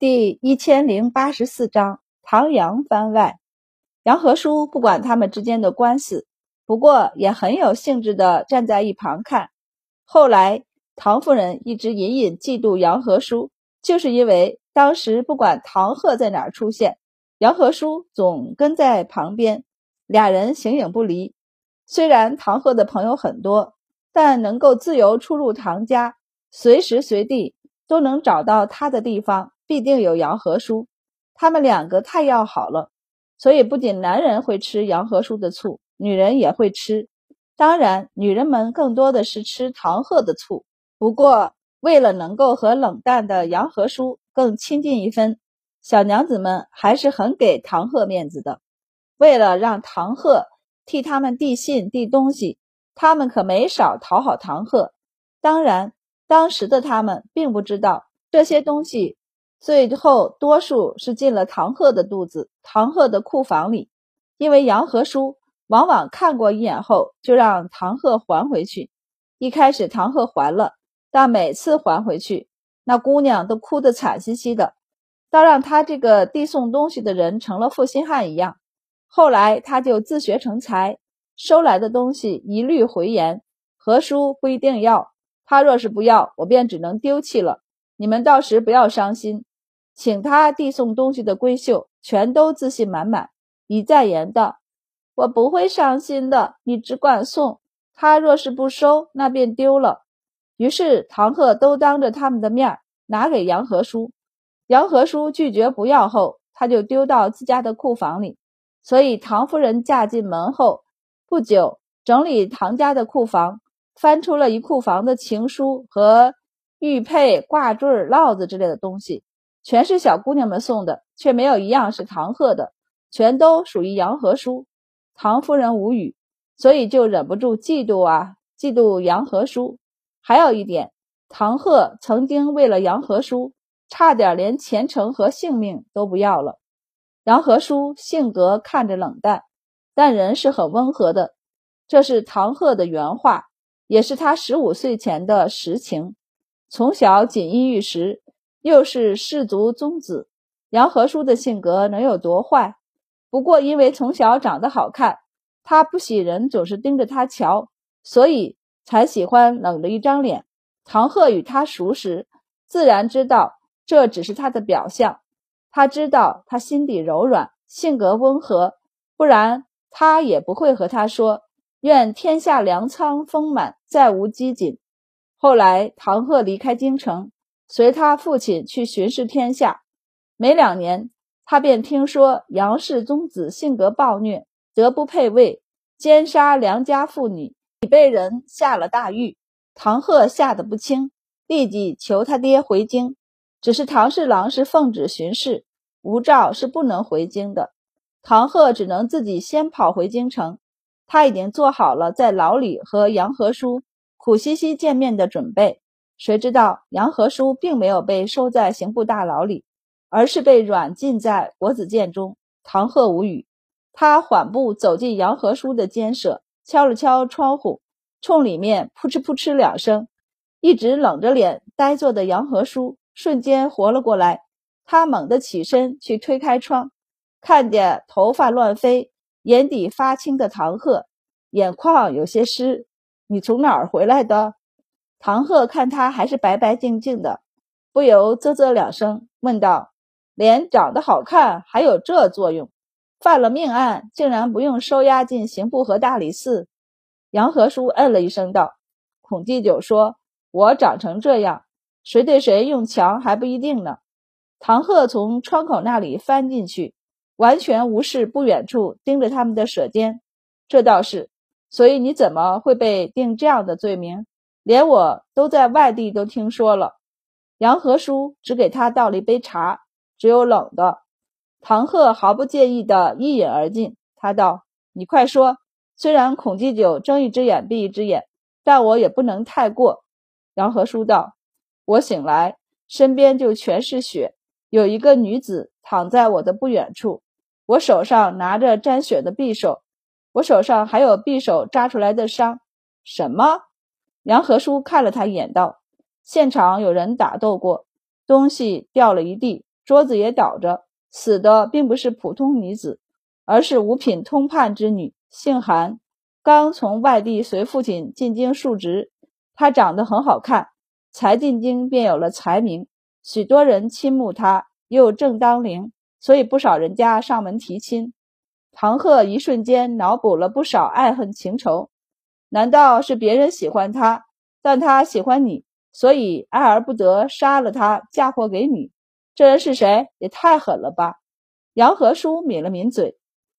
第一千零八十四章唐阳番外。杨和叔不管他们之间的官司，不过也很有兴致的站在一旁看。后来唐夫人一直隐隐嫉妒杨和叔，就是因为当时不管唐鹤在哪儿出现，杨和叔总跟在旁边，俩人形影不离。虽然唐鹤的朋友很多，但能够自由出入唐家，随时随地都能找到他的地方。必定有杨和叔，他们两个太要好了，所以不仅男人会吃杨和叔的醋，女人也会吃。当然，女人们更多的是吃唐鹤的醋。不过，为了能够和冷淡的杨和叔更亲近一分，小娘子们还是很给唐鹤面子的。为了让唐鹤替他们递信递东西，他们可没少讨好唐鹤。当然，当时的他们并不知道这些东西。最后，多数是进了唐鹤的肚子，唐鹤的库房里。因为杨和叔往往看过一眼后，就让唐鹤还回去。一开始，唐鹤还了，但每次还回去，那姑娘都哭得惨兮兮的，倒让他这个递送东西的人成了负心汉一样。后来，他就自学成才，收来的东西一律回言：“何叔不一定要，他若是不要，我便只能丢弃了。你们到时不要伤心。”请他递送东西的闺秀全都自信满满，一再言道：“我不会伤心的，你只管送。他若是不收，那便丢了。”于是唐鹤都当着他们的面拿给杨和叔，杨和叔拒绝不要后，他就丢到自家的库房里。所以唐夫人嫁进门后不久，整理唐家的库房，翻出了一库房的情书和玉佩、挂坠、烙子之类的东西。全是小姑娘们送的，却没有一样是唐鹤的，全都属于杨和叔。唐夫人无语，所以就忍不住嫉妒啊，嫉妒杨和叔。还有一点，唐鹤曾经为了杨和叔，差点连前程和性命都不要了。杨和叔性格看着冷淡，但人是很温和的，这是唐鹤的原话，也是他十五岁前的实情。从小锦衣玉食。又是氏族宗子，杨和叔的性格能有多坏？不过因为从小长得好看，他不喜人总是盯着他瞧，所以才喜欢冷着一张脸。唐鹤与他熟识，自然知道这只是他的表象。他知道他心底柔软，性格温和，不然他也不会和他说：“愿天下粮仓丰满，再无饥馑。”后来唐鹤离开京城。随他父亲去巡视天下，没两年，他便听说杨氏宗子性格暴虐，德不配位，奸杀良家妇女，已被人下了大狱。唐鹤吓得不轻，立即求他爹回京。只是唐侍郎是奉旨巡视，无诏是不能回京的。唐鹤只能自己先跑回京城。他已经做好了在牢里和杨和叔苦兮兮见面的准备。谁知道杨和叔并没有被收在刑部大牢里，而是被软禁在国子监中。唐鹤无语，他缓步走进杨和叔的监舍，敲了敲窗户，冲里面扑哧扑哧两声。一直冷着脸呆坐的杨和叔瞬间活了过来，他猛地起身去推开窗，看见头发乱飞、眼底发青的唐鹤，眼眶有些湿。你从哪儿回来的？唐鹤看他还是白白净净的，不由啧啧两声，问道：“脸长得好看还有这作用？犯了命案竟然不用收押进刑部和大理寺？”杨和叔嗯了一声，道：“孔继久说，我长成这样，谁对谁用强还不一定呢。”唐鹤从窗口那里翻进去，完全无视不远处盯着他们的舍监。这倒是，所以你怎么会被定这样的罪名？连我都在外地都听说了。杨和叔只给他倒了一杯茶，只有冷的。唐鹤毫不介意的一饮而尽。他道：“你快说，虽然孔继久睁一只眼闭一只眼，但我也不能太过。”杨和叔道：“我醒来，身边就全是血，有一个女子躺在我的不远处，我手上拿着沾血的匕首，我手上还有匕首扎出来的伤。什么？”杨和叔看了他一眼，道：“现场有人打斗过，东西掉了一地，桌子也倒着，死的并不是普通女子，而是五品通判之女，姓韩，刚从外地随父亲进京述职。她长得很好看，才进京便有了才名，许多人倾慕她，又正当龄，所以不少人家上门提亲。唐鹤一瞬间脑补了不少爱恨情仇，难道是别人喜欢他，但他喜欢你，所以爱而不得，杀了他，嫁祸给你？这人是谁？也太狠了吧！杨和叔抿了抿嘴，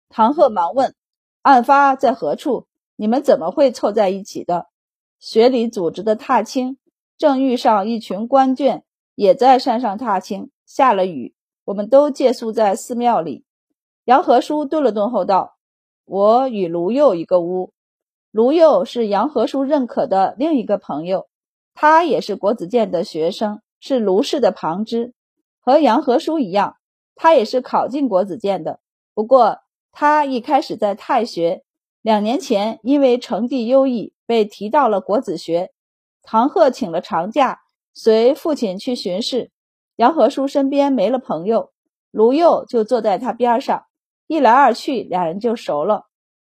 唐鹤忙问：“案发在何处？你们怎么会凑在一起的？”学里组织的踏青，正遇上一群官眷也在山上踏青，下了雨，我们都借宿在寺庙里。杨和叔顿了顿后道：“我与卢佑一个屋。卢佑是杨和书认可的另一个朋友，他也是国子监的学生，是卢氏的旁支，和杨和书一样，他也是考进国子监的。不过他一开始在太学，两年前因为成绩优异，被提到了国子学。唐鹤请了长假，随父亲去巡视。杨和书身边没了朋友，卢佑就坐在他边上。”一来二去，两人就熟了。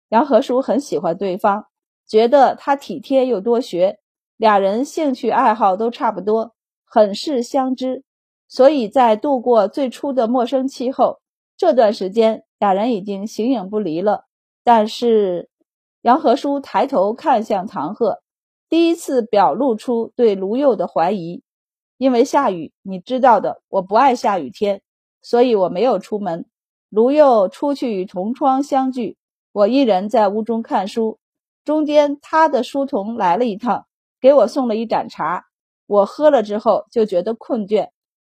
杨和书很喜欢对方，觉得他体贴又多学，俩人兴趣爱好都差不多，很是相知。所以在度过最初的陌生期后，这段时间俩人已经形影不离了。但是杨和书抬头看向唐鹤，第一次表露出对卢佑的怀疑。因为下雨，你知道的，我不爱下雨天，所以我没有出门。卢佑出去与同窗相聚，我一人在屋中看书。中间他的书童来了一趟，给我送了一盏茶。我喝了之后就觉得困倦，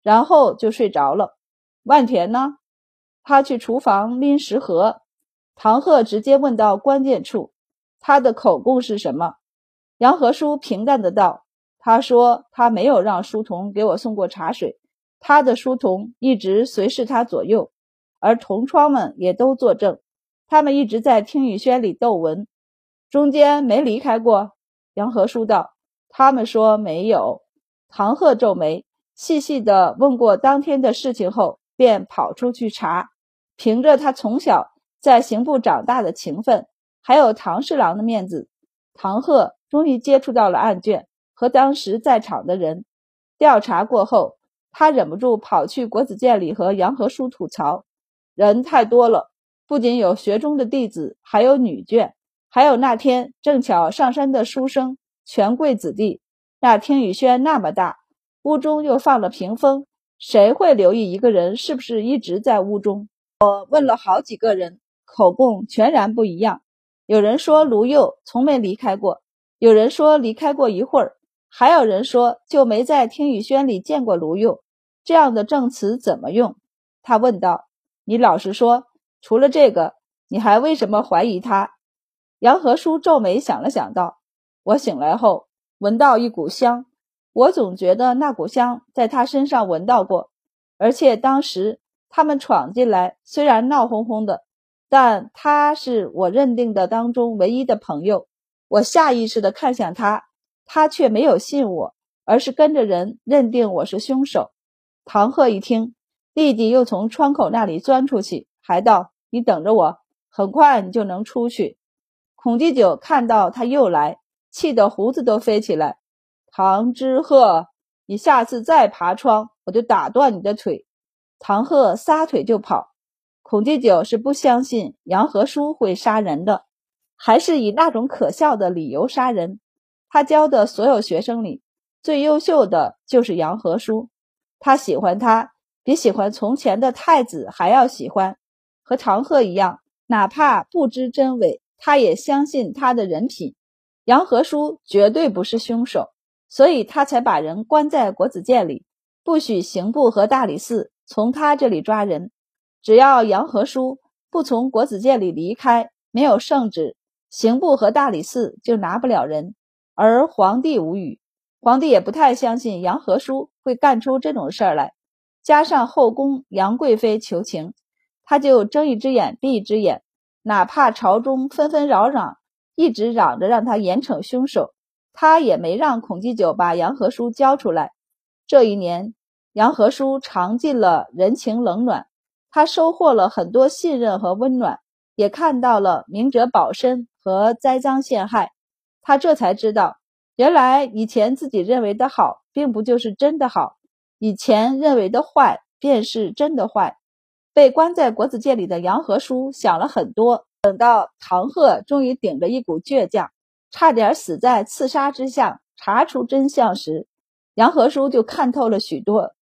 然后就睡着了。万田呢？他去厨房拎食盒。唐鹤直接问到关键处：他的口供是什么？杨和书平淡的道：“他说他没有让书童给我送过茶水，他的书童一直随侍他左右。”而同窗们也都作证，他们一直在听雨轩里逗文，中间没离开过。杨和书道：“他们说没有。”唐鹤皱眉，细细的问过当天的事情后，便跑出去查。凭着他从小在刑部长大的情分，还有唐侍郎的面子，唐鹤终于接触到了案卷和当时在场的人。调查过后，他忍不住跑去国子监里和杨和书吐槽。人太多了，不仅有学中的弟子，还有女眷，还有那天正巧上山的书生、权贵子弟。那听雨轩那么大，屋中又放了屏风，谁会留意一个人是不是一直在屋中？我问了好几个人，口供全然不一样。有人说卢佑从没离开过，有人说离开过一会儿，还有人说就没在听雨轩里见过卢佑。这样的证词怎么用？他问道。你老实说，除了这个，你还为什么怀疑他？杨和书皱眉想了想，道：“我醒来后闻到一股香，我总觉得那股香在他身上闻到过，而且当时他们闯进来，虽然闹哄哄的，但他是我认定的当中唯一的朋友。我下意识地看向他，他却没有信我，而是跟着人认定我是凶手。”唐鹤一听。弟弟又从窗口那里钻出去，还道：“你等着我，很快你就能出去。”孔继久看到他又来，气得胡子都飞起来。唐之鹤，你下次再爬窗，我就打断你的腿！唐鹤撒腿就跑。孔继久是不相信杨和书会杀人的，还是以那种可笑的理由杀人。他教的所有学生里，最优秀的就是杨和书，他喜欢他。比喜欢从前的太子还要喜欢，和唐鹤一样，哪怕不知真伪，他也相信他的人品。杨和书绝对不是凶手，所以他才把人关在国子监里，不许刑部和大理寺从他这里抓人。只要杨和书不从国子监里离开，没有圣旨，刑部和大理寺就拿不了人。而皇帝无语，皇帝也不太相信杨和书会干出这种事儿来。加上后宫杨贵妃求情，他就睁一只眼闭一只眼，哪怕朝中纷纷扰攘，一直嚷着让他严惩凶手，他也没让孔继久把杨和书交出来。这一年，杨和书尝尽了人情冷暖，他收获了很多信任和温暖，也看到了明哲保身和栽赃陷害。他这才知道，原来以前自己认为的好，并不就是真的好；以前认为的坏，便是真的坏。被关在国子监里的杨和书想了很多。等到唐鹤终于顶着一股倔强，差点死在刺杀之下，查出真相时，杨和书就看透了许多。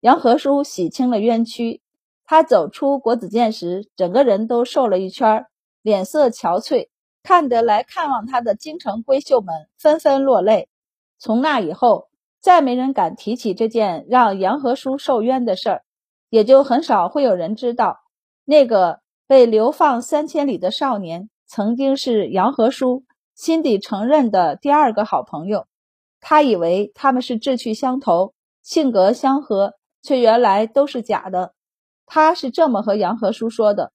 杨和书洗清了冤屈，他走出国子监时，整个人都瘦了一圈，脸色憔悴，看得来看望他的京城闺秀们纷纷落泪。从那以后，再没人敢提起这件让杨和书受冤的事儿。也就很少会有人知道，那个被流放三千里的少年，曾经是杨和叔心底承认的第二个好朋友。他以为他们是志趣相投、性格相合，却原来都是假的。他是这么和杨和叔说的：“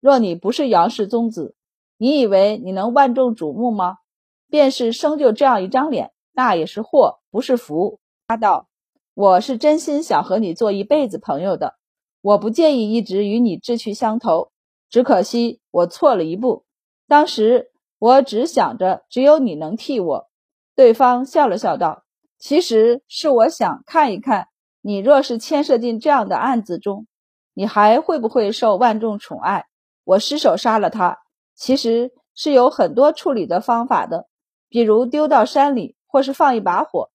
若你不是杨氏宗子，你以为你能万众瞩目吗？便是生就这样一张脸，那也是祸，不是福。”他道。我是真心想和你做一辈子朋友的，我不介意一直与你志趣相投，只可惜我错了一步。当时我只想着只有你能替我。对方笑了笑道：“其实是我想看一看，你若是牵涉进这样的案子中，你还会不会受万众宠爱？我失手杀了他，其实是有很多处理的方法的，比如丢到山里，或是放一把火。”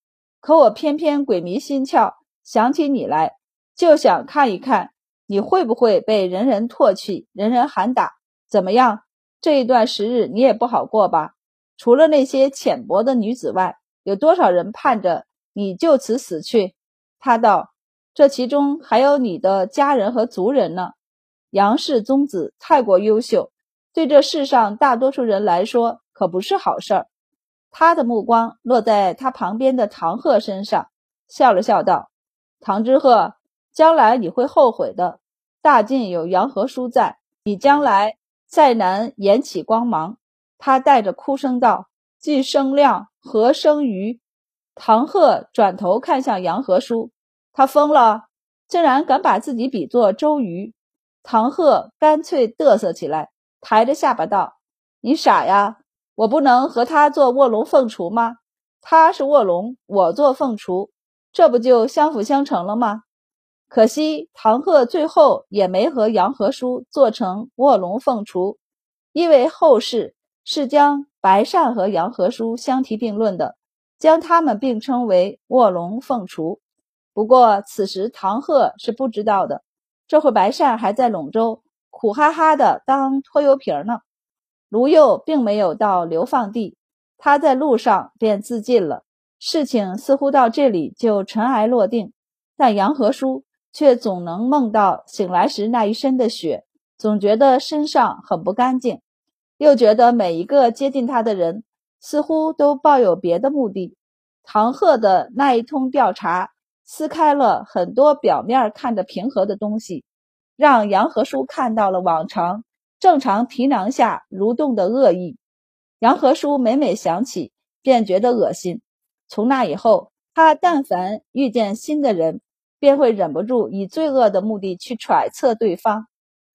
可我偏偏鬼迷心窍，想起你来，就想看一看你会不会被人人唾弃，人人喊打。怎么样？这一段时日你也不好过吧？除了那些浅薄的女子外，有多少人盼着你就此死去？他道：“这其中还有你的家人和族人呢。杨氏宗子太过优秀，对这世上大多数人来说，可不是好事儿。”他的目光落在他旁边的唐鹤身上，笑了笑道：“唐之鹤，将来你会后悔的。大晋有杨和书在，你将来再难延起光芒。”他带着哭声道：“既生亮，何生瑜？”唐鹤转头看向杨和书，他疯了，竟然敢把自己比作周瑜。唐鹤干脆嘚瑟起来，抬着下巴道：“你傻呀！”我不能和他做卧龙凤雏吗？他是卧龙，我做凤雏，这不就相辅相成了吗？可惜唐鹤最后也没和杨和书做成卧龙凤雏，因为后世是将白善和杨和书相提并论的，将他们并称为卧龙凤雏。不过此时唐鹤是不知道的，这会白善还在陇州苦哈哈的当拖油瓶呢。卢佑并没有到流放地，他在路上便自尽了。事情似乎到这里就尘埃落定，但杨和书却总能梦到醒来时那一身的血，总觉得身上很不干净，又觉得每一个接近他的人似乎都抱有别的目的。唐鹤的那一通调查撕开了很多表面看着平和的东西，让杨和书看到了往常。正常皮囊下蠕动的恶意，杨和书每每想起，便觉得恶心。从那以后，他但凡遇见新的人，便会忍不住以罪恶的目的去揣测对方。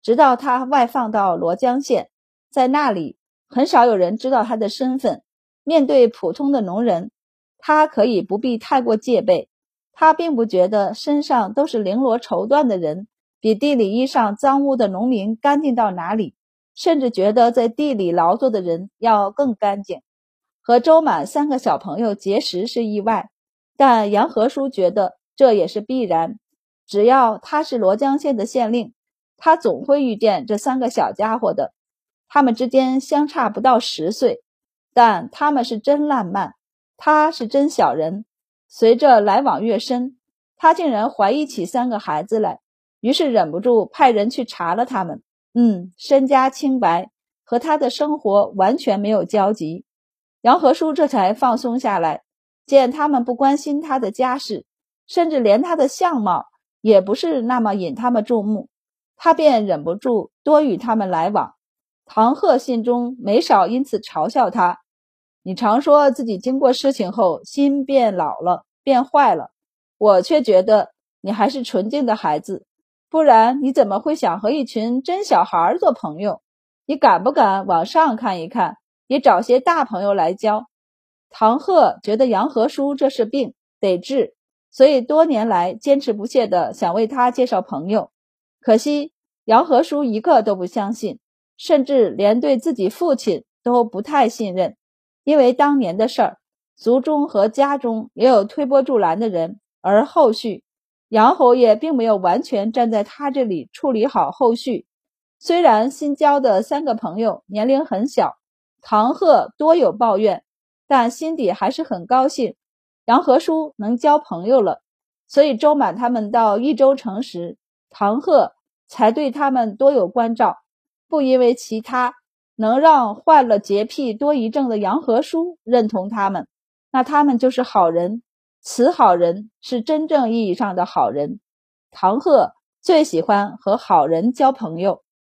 直到他外放到罗江县，在那里很少有人知道他的身份。面对普通的农人，他可以不必太过戒备。他并不觉得身上都是绫罗绸缎的人，比地里衣上脏污的农民干净到哪里。甚至觉得在地里劳作的人要更干净。和周满三个小朋友结识是意外，但杨和书觉得这也是必然。只要他是罗江县的县令，他总会遇见这三个小家伙的。他们之间相差不到十岁，但他们是真烂漫，他是真小人。随着来往越深，他竟然怀疑起三个孩子来，于是忍不住派人去查了他们。嗯，身家清白，和他的生活完全没有交集。杨和书这才放松下来，见他们不关心他的家事，甚至连他的相貌也不是那么引他们注目，他便忍不住多与他们来往。唐鹤心中没少因此嘲笑他：“你常说自己经过事情后心变老了，变坏了，我却觉得你还是纯净的孩子，不然你怎么会想和一群真小孩做朋友？你敢不敢往上看一看，也找些大朋友来交？唐鹤觉得杨和叔这是病，得治，所以多年来坚持不懈地想为他介绍朋友。可惜杨和叔一个都不相信，甚至连对自己父亲都不太信任，因为当年的事儿，族中和家中也有推波助澜的人，而后续。杨侯爷并没有完全站在他这里处理好后续。虽然新交的三个朋友年龄很小，唐鹤多有抱怨，但心底还是很高兴。杨和叔能交朋友了，所以周满他们到益州城时，唐鹤才对他们多有关照。不因为其他，能让患了洁癖多疑症的杨和叔认同他们，那他们就是好人。此好人是真正意义上的好人，唐鹤最喜欢和好人交朋友。